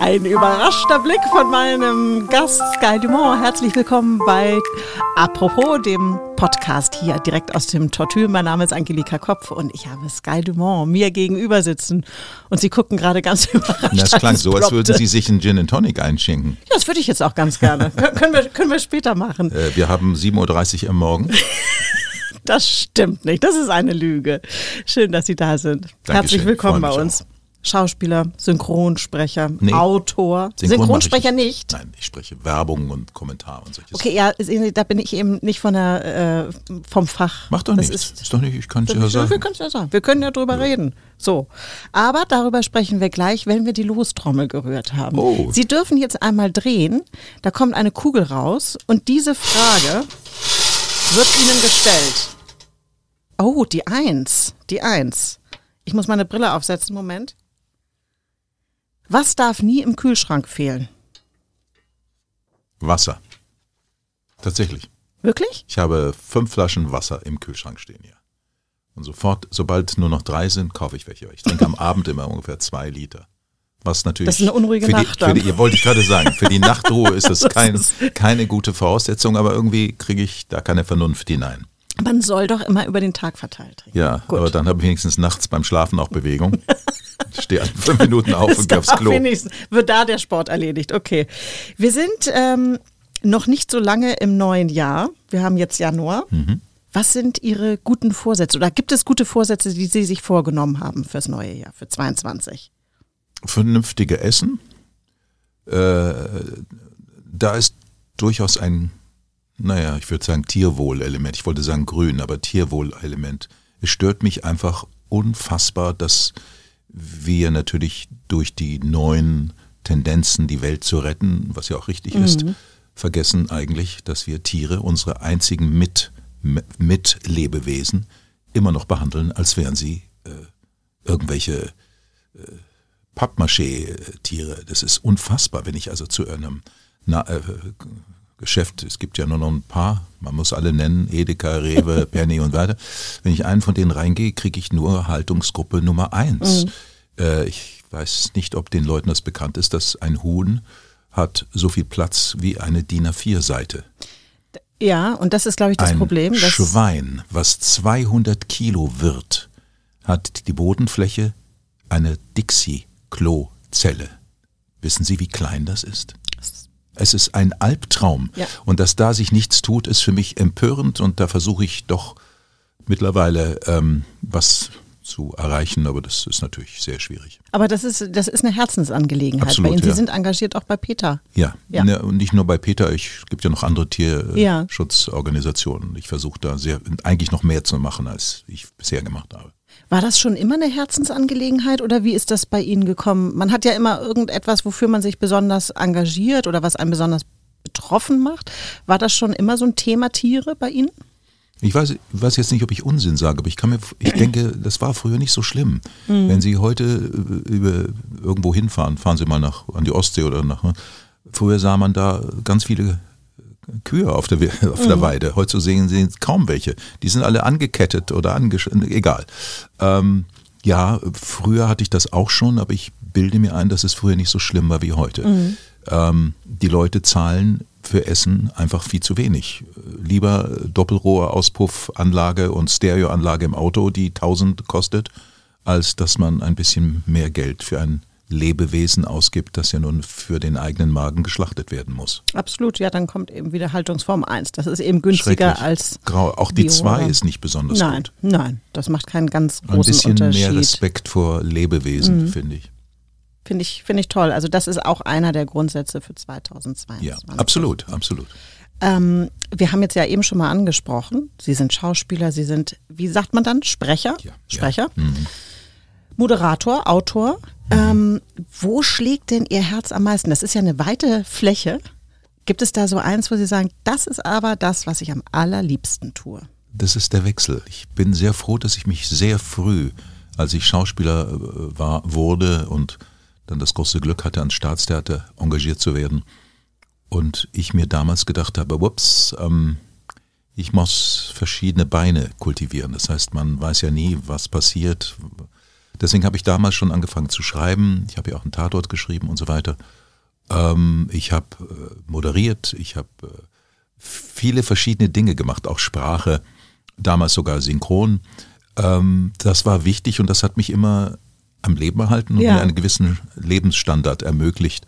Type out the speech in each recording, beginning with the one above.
Ein überraschter Blick von meinem Gast Sky Dumont. Herzlich willkommen bei Apropos, dem Podcast hier direkt aus dem Tortue. Mein Name ist Angelika Kopf und ich habe Sky Dumont mir gegenüber sitzen und Sie gucken gerade ganz überrascht. Das klang so, als würden Sie sich einen Gin and Tonic einschenken. Ja, das würde ich jetzt auch ganz gerne. können, wir, können wir später machen. Äh, wir haben 7.30 Uhr am Morgen. Das stimmt nicht. Das ist eine Lüge. Schön, dass Sie da sind. Dankeschön. Herzlich willkommen bei uns. Schauspieler, Synchronsprecher, Nee. Autor. Synchron Synchronsprecher nicht. Nein, ich spreche Werbung und Kommentar und solches. Okay, ja, da bin ich eben nicht von der, äh, vom Fach. Macht doch das nichts. Ist, Ist, doch nicht, ich kann es ja wir sagen. können es ja sagen. Wir können ja drüber reden. So. Aber darüber sprechen wir gleich, wenn wir die Lostrommel gerührt haben. Oh. Sie dürfen jetzt einmal drehen. Da kommt eine Kugel raus und diese Frage wird Ihnen gestellt. Oh, die Eins. Die Eins. Ich muss meine Brille aufsetzen. Moment. Was darf nie im Kühlschrank fehlen? Wasser. Tatsächlich. Wirklich? Ich habe fünf Flaschen Wasser im Kühlschrank stehen hier. Und sofort, sobald nur noch drei sind, kaufe ich welche. Ich trinke am Abend immer ungefähr zwei Liter. Was natürlich. Das ist eine unruhige für Nacht Die, die, wollte ich gerade sagen. Für die Nachtruhe ist das, Das kein, ist- keine gute Voraussetzung, aber irgendwie kriege ich da keine Vernunft hinein. Man soll doch immer über den Tag verteilt trinken. Ja, Gut. aber dann habe ich wenigstens nachts beim Schlafen auch Bewegung. Ich stehe alle fünf Minuten auf und gehe aufs Klo. wenigstens wird da der Sport erledigt. Okay. Wir sind ähm, noch nicht so lange im neuen Jahr. Wir haben jetzt Januar. Mhm. Was sind Ihre guten Vorsätze? Oder gibt es gute Vorsätze, die Sie sich vorgenommen haben fürs neue Jahr, für 22? Vernünftige Essen. Äh, da ist durchaus ein, naja, ich würde sagen Tierwohlelement. Ich wollte sagen grün, aber Tierwohlelement. Es stört mich einfach unfassbar, dass wir natürlich durch die neuen Tendenzen, die Welt zu retten, was ja auch richtig ist, vergessen eigentlich, dass wir Tiere, unsere einzigen Mit, Mitlebewesen, immer noch behandeln, als wären sie äh, irgendwelche Pappmaché-Tiere. Das ist unfassbar, wenn ich also zu einem Na äh, Geschäft, es gibt ja nur noch ein paar, man muss alle nennen, Edeka, Rewe, Penny und weiter. Wenn ich einen von denen reingehe, kriege ich nur Haltungsgruppe Nummer eins. Äh, ich weiß nicht, ob den Leuten das bekannt ist, dass ein Huhn hat so viel Platz wie eine DIN A4-Seite. Ja, und das ist, glaube ich, das ein Problem. Dass, Schwein, was 200 Kilo wird, hat die Bodenfläche eine Dixie-Klo-Zelle. Wissen Sie, wie klein das ist? Es ist ein Albtraum. Ja. Und dass da sich nichts tut, ist für mich empörend und da versuche ich doch mittlerweile ähm, was zu erreichen, aber das ist natürlich sehr schwierig. aber das ist, das ist eine Herzensangelegenheit Absolut, bei Ihnen. Sie ja. sind engagiert auch bei Peter. Ja, Ja. Ne, und nicht nur bei Peter, ich es gibt ja noch andere Ja. Tierschutzorganisationen. Ich versuche da sehr eigentlich noch mehr zu machen, als ich bisher gemacht habe. War das schon immer eine Herzensangelegenheit oder wie ist das bei Ihnen gekommen? Man hat ja immer irgendetwas, wofür man sich besonders engagiert oder was einen besonders betroffen macht. War das schon immer so ein Thema Tiere bei Ihnen? Ich weiß, weiß jetzt nicht, ob ich Unsinn sage, aber ich kann mir, ich denke, das war früher nicht so schlimm. Wenn Sie heute äh, über irgendwo hinfahren, fahren Sie mal nach an die Ostsee oder nach. ne? Früher sah man da ganz viele Kühe auf der, auf der Weide. Heute sehen Sie kaum welche. Die sind alle angekettet oder angesch egal. Ähm, ja, früher hatte ich das auch schon, aber ich bilde mir ein, dass es früher nicht so schlimm war wie heute. Ähm, die Leute zahlen für Essen einfach viel zu wenig. Lieber Doppelrohraauspuffanlage und Stereoanlage im Auto, die 1000 kostet, als dass man ein bisschen mehr Geld für ein Lebewesen ausgibt, das ja nun für den eigenen Magen geschlachtet werden muss. Absolut, ja, dann kommt eben wieder Haltungsform 1. Das ist eben günstiger als. Grau. Auch die Bio, 2 oder? ist nicht besonders Nein, gut. nein, das macht keinen ganz Ein großen bisschen Unterschied. mehr Respekt vor Lebewesen, finde ich. Finde ich, finde ich toll. Also das ist auch einer der Grundsätze für 2022. Ja, absolut, absolut. Ähm, wir haben jetzt ja eben schon mal angesprochen, Sie sind Schauspieler, Sie sind, wie sagt man dann, Sprecher? Ja, Sprecher? Ja. Mhm. Moderator, Autor. Ähm, wo schlägt denn Ihr Herz am meisten? Das ist ja eine weite Fläche. Gibt es da so eins, wo Sie sagen, das ist aber das, was ich am allerliebsten tue? Das ist der Wechsel. Ich bin sehr froh, dass ich mich sehr früh, als ich Schauspieler äh, war, wurde und dann das große Glück hatte, ans Staatstheater engagiert zu werden. Und ich mir damals gedacht habe, whoops, ähm, ich muss verschiedene Beine kultivieren. Das heißt, man weiß ja nie, was passiert. Deswegen habe ich damals schon angefangen zu schreiben. Ich habe ja auch einen Tatort geschrieben und so weiter. Ähm, ich habe äh, moderiert, ich habe äh, viele verschiedene Dinge gemacht, auch Sprache, damals sogar synchron. Ähm, das war wichtig und das hat mich immer am Leben erhalten und Ja. mir einen gewissen Lebensstandard ermöglicht.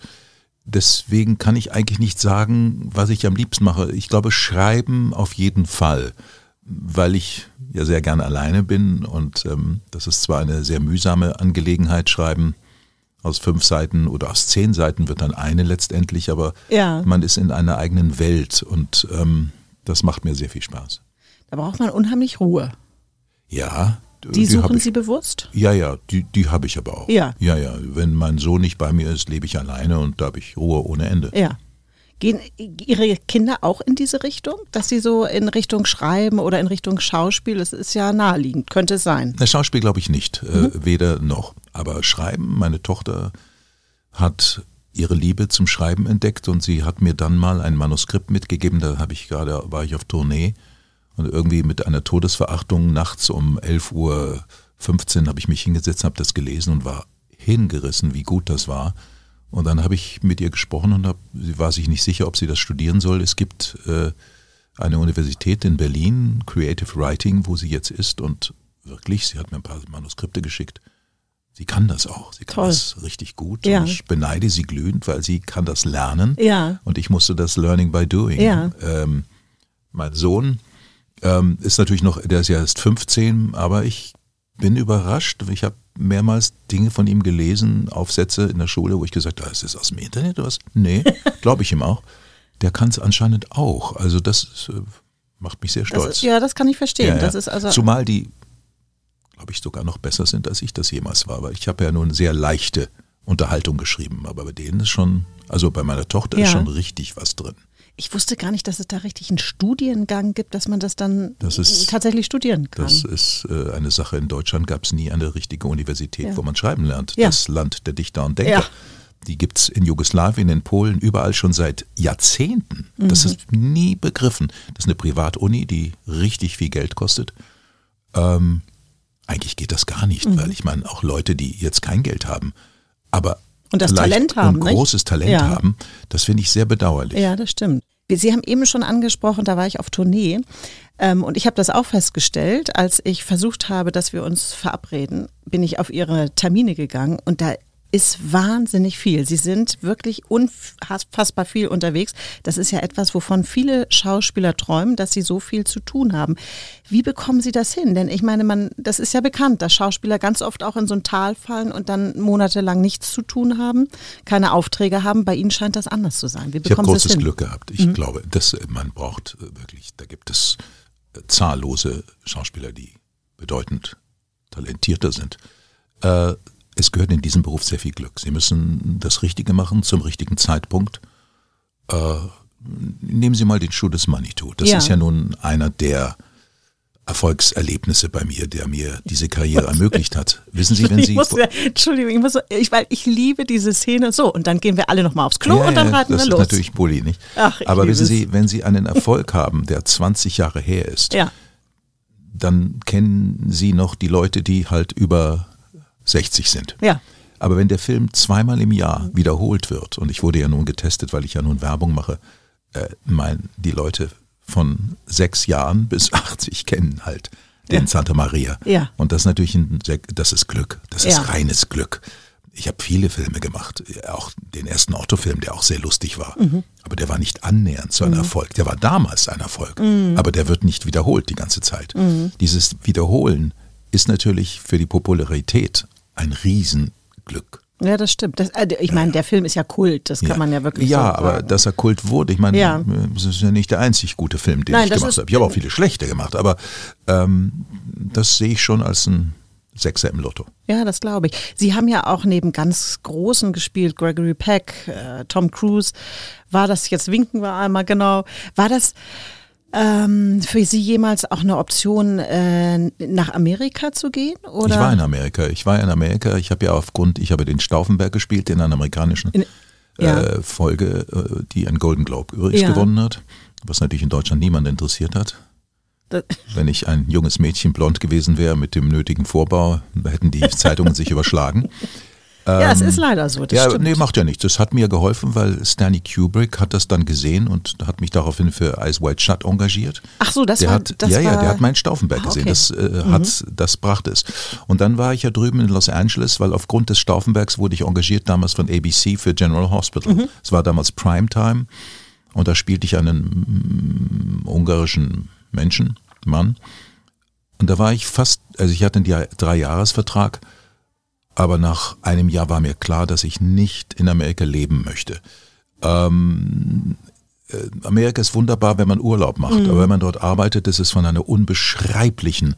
Deswegen kann ich eigentlich nicht sagen, was ich am liebsten mache. Ich glaube, schreiben auf jeden Fall, weil ich ja sehr gerne alleine bin und ähm, das ist zwar eine sehr mühsame Angelegenheit, schreiben aus fünf Seiten oder aus zehn Seiten wird dann eine letztendlich, aber Ja. man ist in einer eigenen Welt und ähm, das macht mir sehr viel Spaß. Da braucht man unheimlich Ruhe. Ja, Die, hab suchen. Sie bewusst? Ja, ja, die, die habe ich aber auch. Ja. Ja, ja. Wenn mein Sohn nicht bei mir ist, lebe ich alleine und da habe ich Ruhe ohne Ende. Ja. Gehen Ihre Kinder auch in diese Richtung, dass sie so in Richtung Schreiben oder in Richtung Schauspiel, es ist ja naheliegend, könnte es sein. Na, Schauspiel glaube ich nicht, äh, weder noch. Aber Schreiben, meine Tochter hat ihre Liebe zum Schreiben entdeckt und sie hat mir dann mal ein Manuskript mitgegeben, da habe ich gerade, war ich auf Tournee und irgendwie mit einer Todesverachtung nachts um 11.15 Uhr habe ich mich hingesetzt, habe das gelesen und war hingerissen, wie gut das war. Und dann habe ich mit ihr gesprochen und hab, sie war sich nicht sicher, ob sie das studieren soll. Es gibt äh, eine Universität in Berlin, Creative Writing, wo sie jetzt ist und wirklich, sie hat mir ein paar Manuskripte geschickt. Sie kann das auch, sie kann Toll. das richtig gut. Ja. Und ich beneide sie glühend, weil sie kann das lernen. Ja. Und ich musste das Learning by Doing. Ja. Ähm, mein Sohn ähm, ist natürlich noch, der ist ja erst 15, aber ich bin überrascht. Ich habe mehrmals Dinge von ihm gelesen, Aufsätze in der Schule, wo ich gesagt habe, ist das aus dem Internet oder was? Nee, glaube ich ihm auch. Der kann es anscheinend auch. Also das ist, äh, macht mich sehr Das stolz. ist, ja, das kann ich verstehen. Ja, ja. Das ist also Zumal die, glaube ich, sogar noch besser sind, als ich das jemals war. Aber ich habe ja nur eine sehr leichte Unterhaltung geschrieben. Aber bei denen ist schon, also bei meiner Tochter ist Ja. schon richtig was drin. Ich wusste gar nicht, dass es da richtig einen Studiengang gibt, dass man das dann Das ist- tatsächlich studieren kann. Das ist äh, eine Sache. In Deutschland gab es nie eine richtige Universität, Ja. wo man schreiben lernt. Ja. Das Land der Dichter und Denker. Ja. Die gibt es in Jugoslawien, in Polen, überall schon seit Jahrzehnten. Das Mhm. ist nie begriffen. Das ist eine Privatuni, die richtig viel Geld kostet. Ähm, eigentlich geht das gar nicht, Mhm. weil ich meine, auch Leute, die jetzt kein Geld haben, aber Und das Talent haben, und nicht? großes Talent Ja. haben, das finde ich sehr bedauerlich. Ja, das stimmt. Sie haben eben schon angesprochen, da war ich auf Tournee ähm, und ich habe das auch festgestellt, als ich versucht habe, dass wir uns verabreden, bin ich auf Ihre Termine gegangen und da ist wahnsinnig viel. Sie sind wirklich unfassbar viel unterwegs. Das ist ja etwas, wovon viele Schauspieler träumen, dass sie so viel zu tun haben. Wie bekommen Sie das hin? Denn ich meine, man, das ist ja bekannt, dass Schauspieler ganz oft auch in so ein Tal fallen und dann monatelang nichts zu tun haben, keine Aufträge haben. Bei Ihnen scheint das anders zu sein. Wie Ich habe großes? Glück gehabt. Ich glaube, dass man braucht äh, wirklich, da gibt es äh, zahllose Schauspieler, die bedeutend talentierter sind. Äh, es gehört in diesem Beruf sehr viel Glück. Sie müssen das Richtige machen zum richtigen Zeitpunkt. Äh, nehmen Sie mal den Schuh des Manitou. Das Ja. ist ja nun einer der Erfolgserlebnisse bei mir, der mir diese Karriere ermöglicht hat. Wissen Sie, wenn ich Sie muss, Entschuldigung, ich muss, ich, weil ich liebe diese Szene. So, und dann gehen wir alle nochmal aufs Klo Ja, und dann reiten das wir ist los. natürlich Bulli, nicht? Ach, ich Aber wissen. Sie, wenn Sie einen Erfolg haben, der 20 Jahre her ist, ja, dann kennen Sie noch die Leute, die halt über 60 sind. ja, Aber wenn der Film zweimal im Jahr wiederholt wird, und ich wurde ja nun getestet, weil ich ja nun Werbung mache, äh, mein, die Leute von sechs Jahren bis 80 kennen halt den Ja. Santa Maria. Ja. Und das ist natürlich ein, das ist Glück. Das ist Ja. reines Glück. Ich habe viele Filme gemacht, auch den ersten Otto-Film, der auch sehr lustig war. Mhm. Aber der war nicht annähernd so ein Erfolg. Der war damals ein Erfolg, Mhm. aber der wird nicht wiederholt die ganze Zeit. Dieses Wiederholen ist natürlich für die Popularität ein Riesenglück. ja, das stimmt. Das, äh, ich meine, der Film ist ja Kult, das kann man ja wirklich Ja, so aber sagen. dass er Kult wurde, ich meine, Ja. das ist ja nicht der einzig gute Film, den Nein, ich gemacht habe. Ich habe auch viele schlechte gemacht, aber ähm, das sehe ich schon als ein Sechser im Lotto. Ja, das glaube ich. Sie haben ja auch neben ganz Großen gespielt, Gregory Peck, äh, Tom Cruise. War das, jetzt winken wir einmal genau, war das ähm, für Sie jemals auch eine Option, äh, nach Amerika zu gehen? Oder? Ich war in Amerika. Ich war in Amerika. Ich habe ja aufgrund, ich habe den Stauffenberg gespielt, in einer amerikanischen In- ja. äh, Folge, äh, die einen Golden Globe übrigens Ja. gewonnen hat, was natürlich in Deutschland niemand interessiert hat. Das- Wenn ich ein junges Mädchen blond gewesen wäre mit dem nötigen Vorbau, hätten die Zeitungen sich überschlagen. Ja, es ist leider so. Das ja, stimmt. nee, macht ja nichts. Das hat mir geholfen, weil Stanley Kubrick hat das dann gesehen und hat mich daraufhin für Eyes Wide Shut engagiert. Ach so, das der war- hat, das ja, ja, war- der hat meinen Stauffenberg Ah, gesehen. okay. Das, äh, hat, das brachte es. Und dann war ich ja drüben in Los Angeles, weil aufgrund des Stauffenbergs wurde ich engagiert damals von ABC für General Hospital. Mhm. Es war damals Primetime und da spielte ich einen mm, ungarischen Menschen, Mann. Und da war ich fast, also ich hatte einen Drei-Jahres-Vertrag, aber nach einem Jahr war mir klar, dass ich nicht in Amerika leben möchte. Ähm, äh, Amerika ist wunderbar, wenn man Urlaub macht, Mhm. aber wenn man dort arbeitet, ist es von einer unbeschreiblichen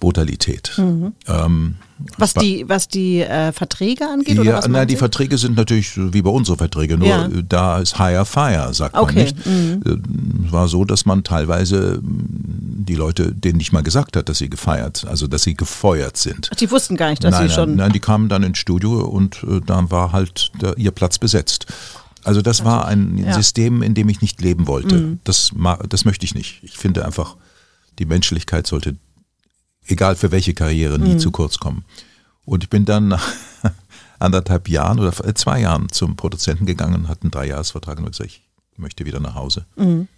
Brutalität. Ähm, Mhm. Was war- die, was die äh, Verträge angeht? oder ja, was nein, meinen die? Verträge sind natürlich wie bei unseren Verträge, nur Ja. äh, da ist higher fire, sagt man Okay, nicht. Äh, Es war so, dass man teilweise mh, die Leute denen nicht mal gesagt hat, dass sie gefeiert, also dass sie gefeuert sind. Ach, die wussten gar nicht, dass nein, sie schon. nein, nein, die kamen dann ins Studio und äh, dann war halt der, ihr Platz besetzt. Also das war ein Ja. Mhm. System, in dem ich nicht leben wollte. Das, ma- das möchte ich nicht. Ich finde einfach, die Menschlichkeit sollte, egal für welche Karriere, Mhm. nie zu kurz kommen. Und ich bin dann nach anderthalb Jahren oder äh, zwei Jahren zum Produzenten gegangen, hatte einen Dreijahresvertrag und habe gesagt, ich möchte wieder nach Hause. Mhm.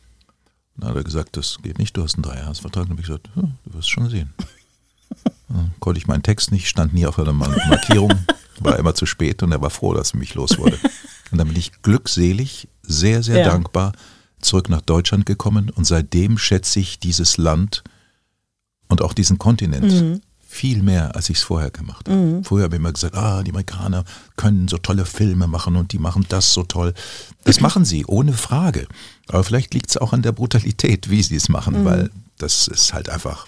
Dann hat er gesagt, das geht nicht, du hast einen Dreijahresvertrag. Und habe ich gesagt, hm, du wirst schon sehen. Dann konnte ich meinen Text nicht, stand nie auf einer Mar- Markierung, war immer zu spät und er war froh, dass er mich los wurde. Und dann bin ich glückselig, sehr, sehr Ja. dankbar zurück nach Deutschland gekommen und seitdem schätze ich dieses Land und auch diesen Kontinent viel mehr, als ich es vorher gemacht habe. Vorher habe ich immer gesagt, ah, die Amerikaner können so tolle Filme machen und die machen das so toll. Das machen sie, ohne Frage. Aber vielleicht liegt es auch an der Brutalität, wie sie es machen, weil das ist halt einfach,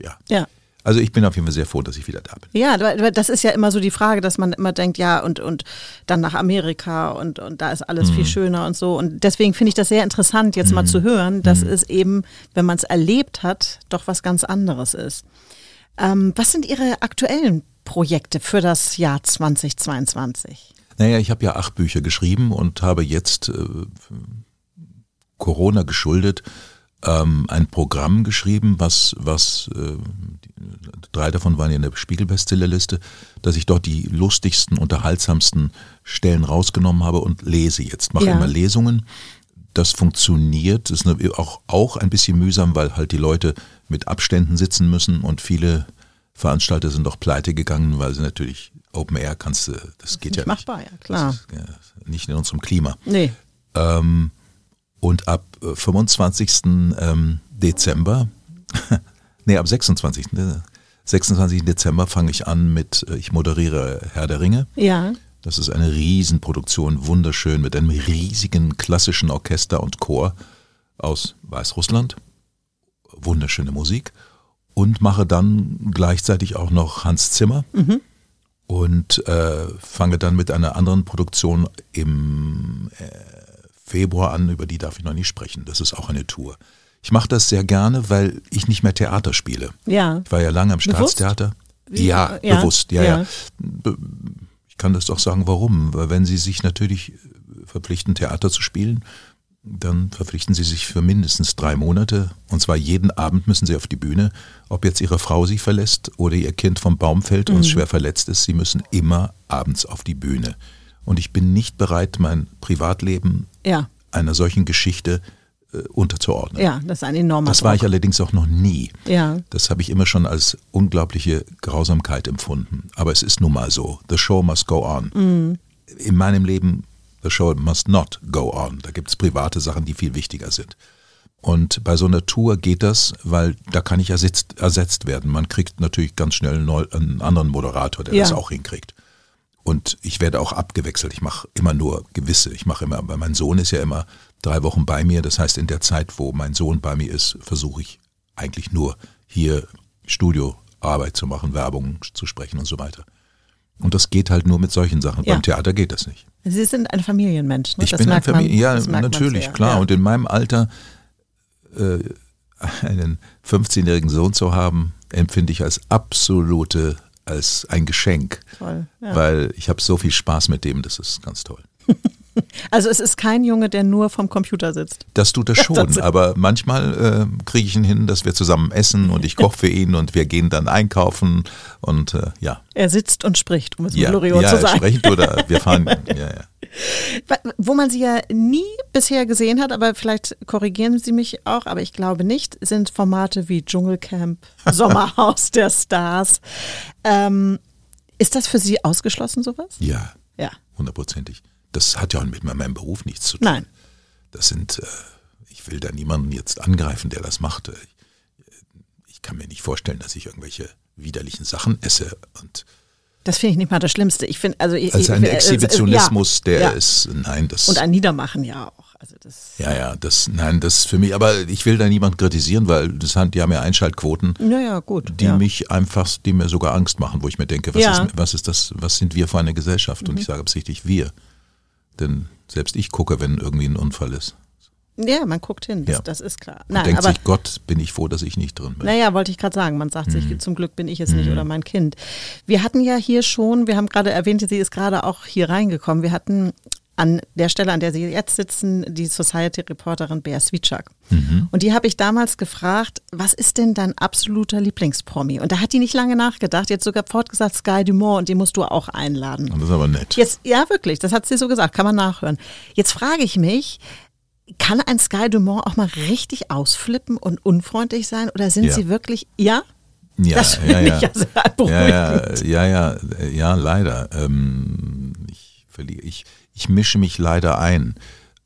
ja. Ja. Also ich bin auf jeden Fall sehr froh, dass ich wieder da bin. Ja, das ist ja immer so die Frage, dass man immer denkt, ja, und, und dann nach Amerika und, und da ist alles Mhm. viel schöner und so. Und deswegen finde ich das sehr interessant, jetzt Mhm. mal zu hören, dass es eben, wenn man es erlebt hat, doch was ganz anderes ist. Ähm, was sind Ihre aktuellen Projekte für das Jahr 2022? Naja, ich habe ja acht Bücher geschrieben und habe jetzt äh, Corona geschuldet ähm, ein Programm geschrieben, was, was äh, drei davon waren ja in der Spiegel-Bestsellerliste, dass ich dort die lustigsten, unterhaltsamsten Stellen rausgenommen habe und lese jetzt. Mache Ja. immer Lesungen. Das funktioniert, ist eine- auch, auch ein bisschen mühsam, weil halt die Leute mit Abständen sitzen müssen und viele Veranstalter sind auch pleite gegangen, weil sie natürlich Open Air kannst du, das geht ja nicht machbar, ja, klar. Das ist, ja, nicht in unserem Klima. Nee. Ähm, und ab äh, 25. Ähm, Dezember, nee, ab 26. äh, 26. Dezember fange ich an mit, äh, ich moderiere Herr der Ringe. Ja. Das ist eine Riesenproduktion, wunderschön, mit einem riesigen klassischen Orchester und Chor aus Weißrussland. Wunderschöne Musik. Und mache dann gleichzeitig auch noch Hans Zimmer. Und äh, fange dann mit einer anderen Produktion im äh, Februar an, über die darf ich noch nicht sprechen. Das ist auch eine Tour. Ich mache das sehr gerne, weil ich nicht mehr Theater spiele. Ja. Ich war ja lange am Bewusst? Staatstheater. Ja, ja, bewusst, ja, ja. ja. Ich kann das doch sagen, warum. Weil wenn Sie sich natürlich verpflichten, Theater zu spielen, dann verpflichten Sie sich für mindestens drei Monate. Und zwar jeden Abend müssen Sie auf die Bühne. Ob jetzt Ihre Frau Sie verlässt oder Ihr Kind vom Baum fällt Mhm. und schwer verletzt ist, Sie müssen immer abends auf die Bühne. Und ich bin nicht bereit, mein Privatleben Ja. einer solchen Geschichte äh, unterzuordnen. Ja, das ist ein enormer Das war ich Druck. allerdings auch noch nie. Ja. Das habe ich immer schon als unglaubliche Grausamkeit empfunden. Aber es ist nun mal so. The show must go on. In meinem Leben, the show must not go on. Da gibt es private Sachen, die viel wichtiger sind. Und bei so einer Tour geht das, weil da kann ich ersetzt, ersetzt werden. Man kriegt natürlich ganz schnell einen anderen Moderator, der Ja. das auch hinkriegt. Und ich werde auch abgewechselt. Ich mache immer nur gewisse. Ich mache immer, weil mein Sohn ist ja immer drei Wochen bei mir. Das heißt, in der Zeit, wo mein Sohn bei mir ist, versuche ich eigentlich nur hier Studioarbeit zu machen, Werbung zu sprechen und so weiter. Und das geht halt nur mit solchen Sachen. Ja. Beim Theater geht das nicht. Sie sind ein Familienmensch. Ne? Ich das bin ein merkt man- Familie, ja, natürlich, klar. Ja. Und in meinem Alter äh, einen 15-jährigen Sohn zu haben, empfinde ich als absolute, als ein Geschenk. Toll. Ja. Weil ich habe so viel Spaß mit dem, das ist ganz toll. Also es ist kein Junge, der nur vom Computer sitzt. Das tut er schon, Das- aber manchmal äh, kriege ich ihn hin, dass wir zusammen essen und ich koche für ihn und wir gehen dann einkaufen und äh, ja. Er sitzt und spricht, um es Ja, mit Loriot ja zu sagen. sprechend oder wir fahren. Ja, ja. Wo man sie ja nie bisher gesehen hat, aber vielleicht korrigieren Sie mich auch, aber ich glaube nicht, sind Formate wie Dschungelcamp, Sommerhaus der Stars. Ähm, ist das für Sie ausgeschlossen, sowas? ja, Ja. hundertprozentig. Das hat ja auch mit meinem Beruf nichts zu tun. Nein. Das sind, äh, ich will da niemanden jetzt angreifen, der das macht. Ich, ich kann mir nicht vorstellen, dass ich irgendwelche widerlichen Sachen esse und Das finde ich nicht mal das Schlimmste. Ich finde, also ich, als ich, ein äh, äh, Exhibitionismus, ja, der ja. ist, nein, das. Und ein Niedermachen ja auch. Also das, ja, ja, das, nein, das für mich, aber ich will da niemanden kritisieren, weil das haben, die haben ja Einschaltquoten, ja, ja, gut. die ja. mich einfach, die mir sogar Angst machen, wo ich mir denke, was. Mhm. ist, was ist das, was sind wir für eine Gesellschaft? Und ich sage absichtlich wir. Denn selbst ich gucke, wenn irgendwie ein Unfall ist. Ja, man guckt hin, das, Ja. das ist klar. Nein, denkt aber sich, Gott, bin ich froh, dass ich nicht drin bin. Naja, wollte ich gerade sagen. Man sagt Mhm. sich, zum Glück bin ich es nicht oder mein Kind. Wir hatten ja hier schon, wir haben gerade erwähnt, sie ist gerade auch hier reingekommen. Wir hatten an der Stelle, an der Sie jetzt sitzen, die Society-Reporterin Bea Switschak. Mhm. Und die habe ich damals gefragt, was ist denn dein absoluter Lieblingspromi? Und da hat die nicht lange nachgedacht, jetzt sogar fortgesagt Sky Dumont und den musst du auch einladen. Und das ist aber nett. Jetzt, ja, wirklich, das hat sie so gesagt, kann man nachhören. Jetzt frage ich mich, kann ein Sky Dumont auch mal richtig ausflippen und unfreundlich sein oder sind Ja. sie wirklich, ja? Ja, das ja, ja. ich ja sehr ja, ja, ja, ja, ja, leider. Ähm, ich, verliere, ich, ich mische mich leider ein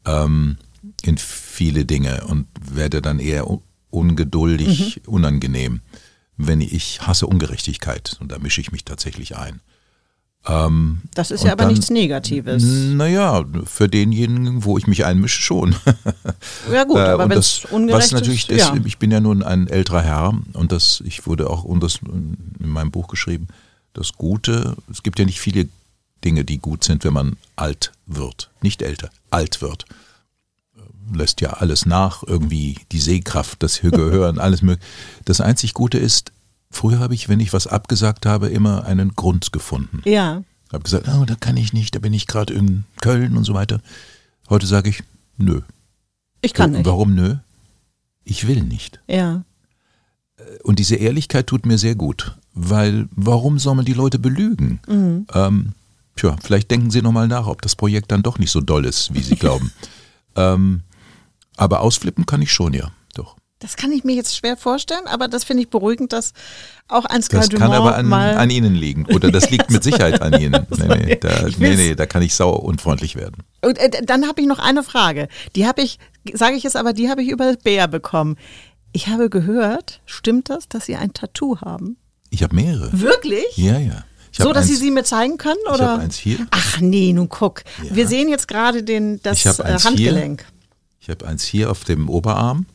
ähm, in viele Dinge und werde dann eher ungeduldig, Mhm. unangenehm, wenn ich hasse Ungerechtigkeit und da mische ich mich tatsächlich ein. Ähm, Das ist ja aber dann- nichts Negatives. Naja, für denjenigen, wo ich mich einmische, schon. Ja gut, Äh, aber und wenn das, es ungerecht was natürlich ist, ist, ja. ich bin ja nun ein älterer Herr und das, ich wurde auch und das in meinem Buch geschrieben, das Gute, es gibt ja nicht viele Dinge, die gut sind, wenn man alt wird, nicht älter, alt wird. Lässt ja alles nach, irgendwie die Sehkraft, das Gehören, alles mögliche. Das einzig Gute ist, früher habe ich, wenn ich was abgesagt habe, immer einen Grund gefunden. ja, Habe gesagt, oh, da kann ich nicht, da bin ich gerade in Köln und so weiter. Heute sage ich, nö. ich kann nicht. Warum nö? Ich will nicht. Ja, Und diese Ehrlichkeit tut mir sehr gut, weil warum soll man die Leute belügen? Mhm. Ähm, tja, vielleicht denken Sie nochmal nach, ob das Projekt dann doch nicht so doll ist, wie Sie glauben. ähm, aber ausflippen kann ich schon, ja. Das kann ich mir jetzt schwer vorstellen, aber das finde ich beruhigend, dass auch ein Sky Das kann aber an, mal an Ihnen liegen. Oder das liegt mit Sicherheit an Ihnen. Nee, nee, da, Ich nee, nee, da kann ich sauer unfreundlich werden. Und äh, dann habe ich noch eine Frage. Die habe ich, sage ich jetzt aber, die habe ich über Bär bekommen. Ich habe gehört, stimmt das, dass Sie ein Tattoo haben? Ich habe mehrere. Wirklich? Ja, ja. Ich so, dass Sie eins- sie mir zeigen können? Ich Oder? habe eins hier. Ach nee, nun guck. Ja. Wir sehen jetzt gerade den, das Ich äh, eins Handgelenk. Ich habe eins hier auf dem Oberarm,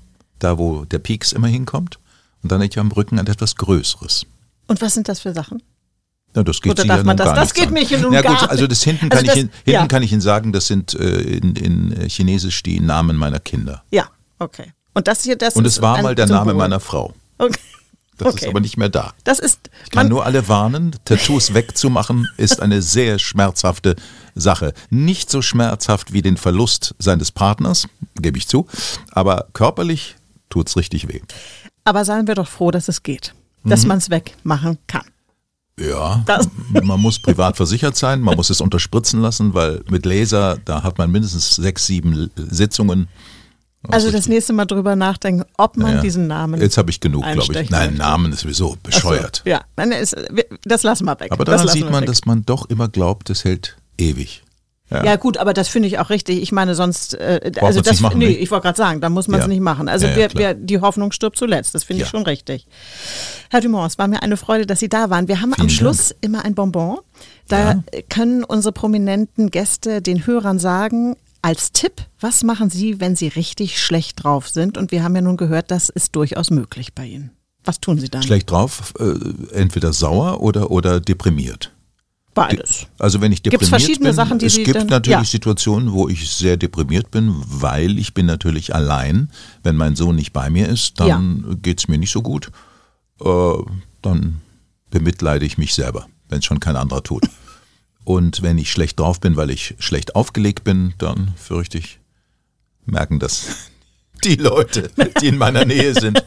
da wo der Pieks immer hinkommt. Und dann habe ich am Rücken ein etwas größeres. Und was sind das für Sachen? Ja, das geht Oder darf ja man das- gar das geht an. mich nun ja, gut, also das hinten Also kann das- ich Ihnen, hinten ja. kann ich Ihnen sagen, das sind äh, in, in äh, Chinesisch die Namen meiner Kinder. Ja, okay. Und das hier, das Und es war mal der Name Symbol. meiner Frau. Okay. Das Okay. ist aber nicht mehr da. Das ist, Ich kann nur alle warnen, Tattoos wegzumachen ist eine sehr schmerzhafte Sache. Nicht so schmerzhaft wie den Verlust seines Partners, gebe ich zu, aber körperlich tut's richtig weh. aber seien wir doch froh, dass es geht. Mhm. Dass man es wegmachen kann. Ja, Das- man muss privat versichert sein, man muss es unterspritzen lassen, weil mit Laser, da hat man mindestens sechs, sieben Sitzungen. Also das nächste Mal drüber nachdenken, ob man Ja. diesen Namen. Jetzt habe ich genug, glaube ich. Nein, möchte. Namen ist sowieso bescheuert. So, ja, das lassen wir weg. Aber das lassen sieht man, weg. dass man doch immer glaubt, es hält ewig. Ja. gut, aber das finde ich auch richtig. Ich meine, sonst, äh, also das, nicht machen, nee, ne? ich wollte gerade sagen, da muss man es Ja. nicht machen. Also Ja, ja, wir, wir, die Hoffnung stirbt zuletzt. Das finde ich Ja. schon richtig. Herr Dumont, es war mir eine Freude, dass Sie da waren. Wir haben am Vielen Schluss immer ein Bonbon. Da Ja. können unsere prominenten Gäste den Hörern sagen, als Tipp, was machen Sie, wenn Sie richtig schlecht drauf sind? Und wir haben ja nun gehört, das ist durchaus möglich bei Ihnen. Was tun Sie dann? Schlecht drauf, äh, entweder sauer oder, oder deprimiert. Beides. Also wenn ich Gibt's deprimiert verschiedene bin, Sachen, die es Sie gibt dann- natürlich ja. Situationen, wo ich sehr deprimiert bin, weil ich bin natürlich allein. Wenn mein Sohn nicht bei mir ist, dann geht's mir nicht so gut. Äh, dann bemitleide ich mich selber, wenn es schon kein anderer tut. Und wenn ich schlecht drauf bin, weil ich schlecht aufgelegt bin, dann fürchte ich, merken das die Leute, die in meiner Nähe sind.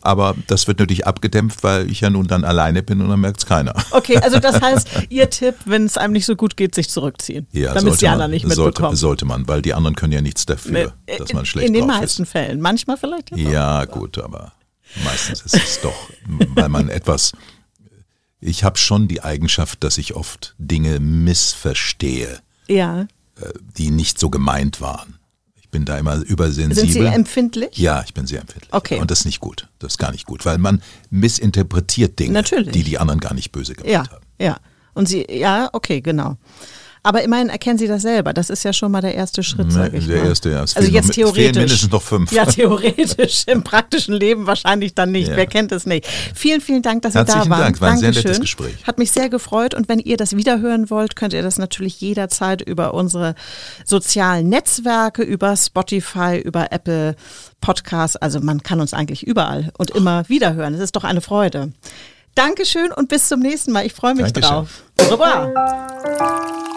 Aber das wird natürlich abgedämpft, weil ich ja nun dann alleine bin und dann merkt es keiner. Okay, also das heißt, Ihr Tipp, wenn es einem nicht so gut geht, sich zurückziehen. Ja, damit sollte die man, anderen nicht sollte, mitbekommen. sollte man, weil die anderen können ja nichts dafür, Nee, dass man schlecht In den meisten ist. Fällen. Manchmal vielleicht jetzt auch. Ja, gut, aber meistens ist es doch, weil man etwas. Ich habe schon die Eigenschaft, dass ich oft Dinge missverstehe, Ja. äh, die nicht so gemeint waren. Ich bin da immer Sind übersensibel. Sie empfindlich? ja, ich bin sehr empfindlich. Okay. Und das ist nicht gut. Das ist gar nicht gut, weil man missinterpretiert Dinge, Natürlich. die die anderen gar nicht böse gemeint Ja, haben. ja. Und Sie, ja, okay, genau. Aber immerhin erkennen Sie das selber. Das ist ja schon mal der erste Schritt, sage ich der mal. erste, ja. Es also jetzt noch, theoretisch. mindestens noch fünf. Ja, theoretisch. Im praktischen Leben wahrscheinlich dann nicht. Ja. Wer kennt es nicht? Vielen, vielen Dank, dass Sie Herzlichen da waren. Dank. War ein sehr nettes Gespräch. Hat mich sehr gefreut. Und wenn ihr das wiederhören wollt, könnt ihr das natürlich jederzeit über unsere sozialen Netzwerke, über Spotify, über Apple Podcasts. Also man kann uns eigentlich überall und immer wiederhören. Es ist doch eine Freude. Dankeschön und bis zum nächsten Mal. Ich freue mich Dankeschön. drauf. Au revoir.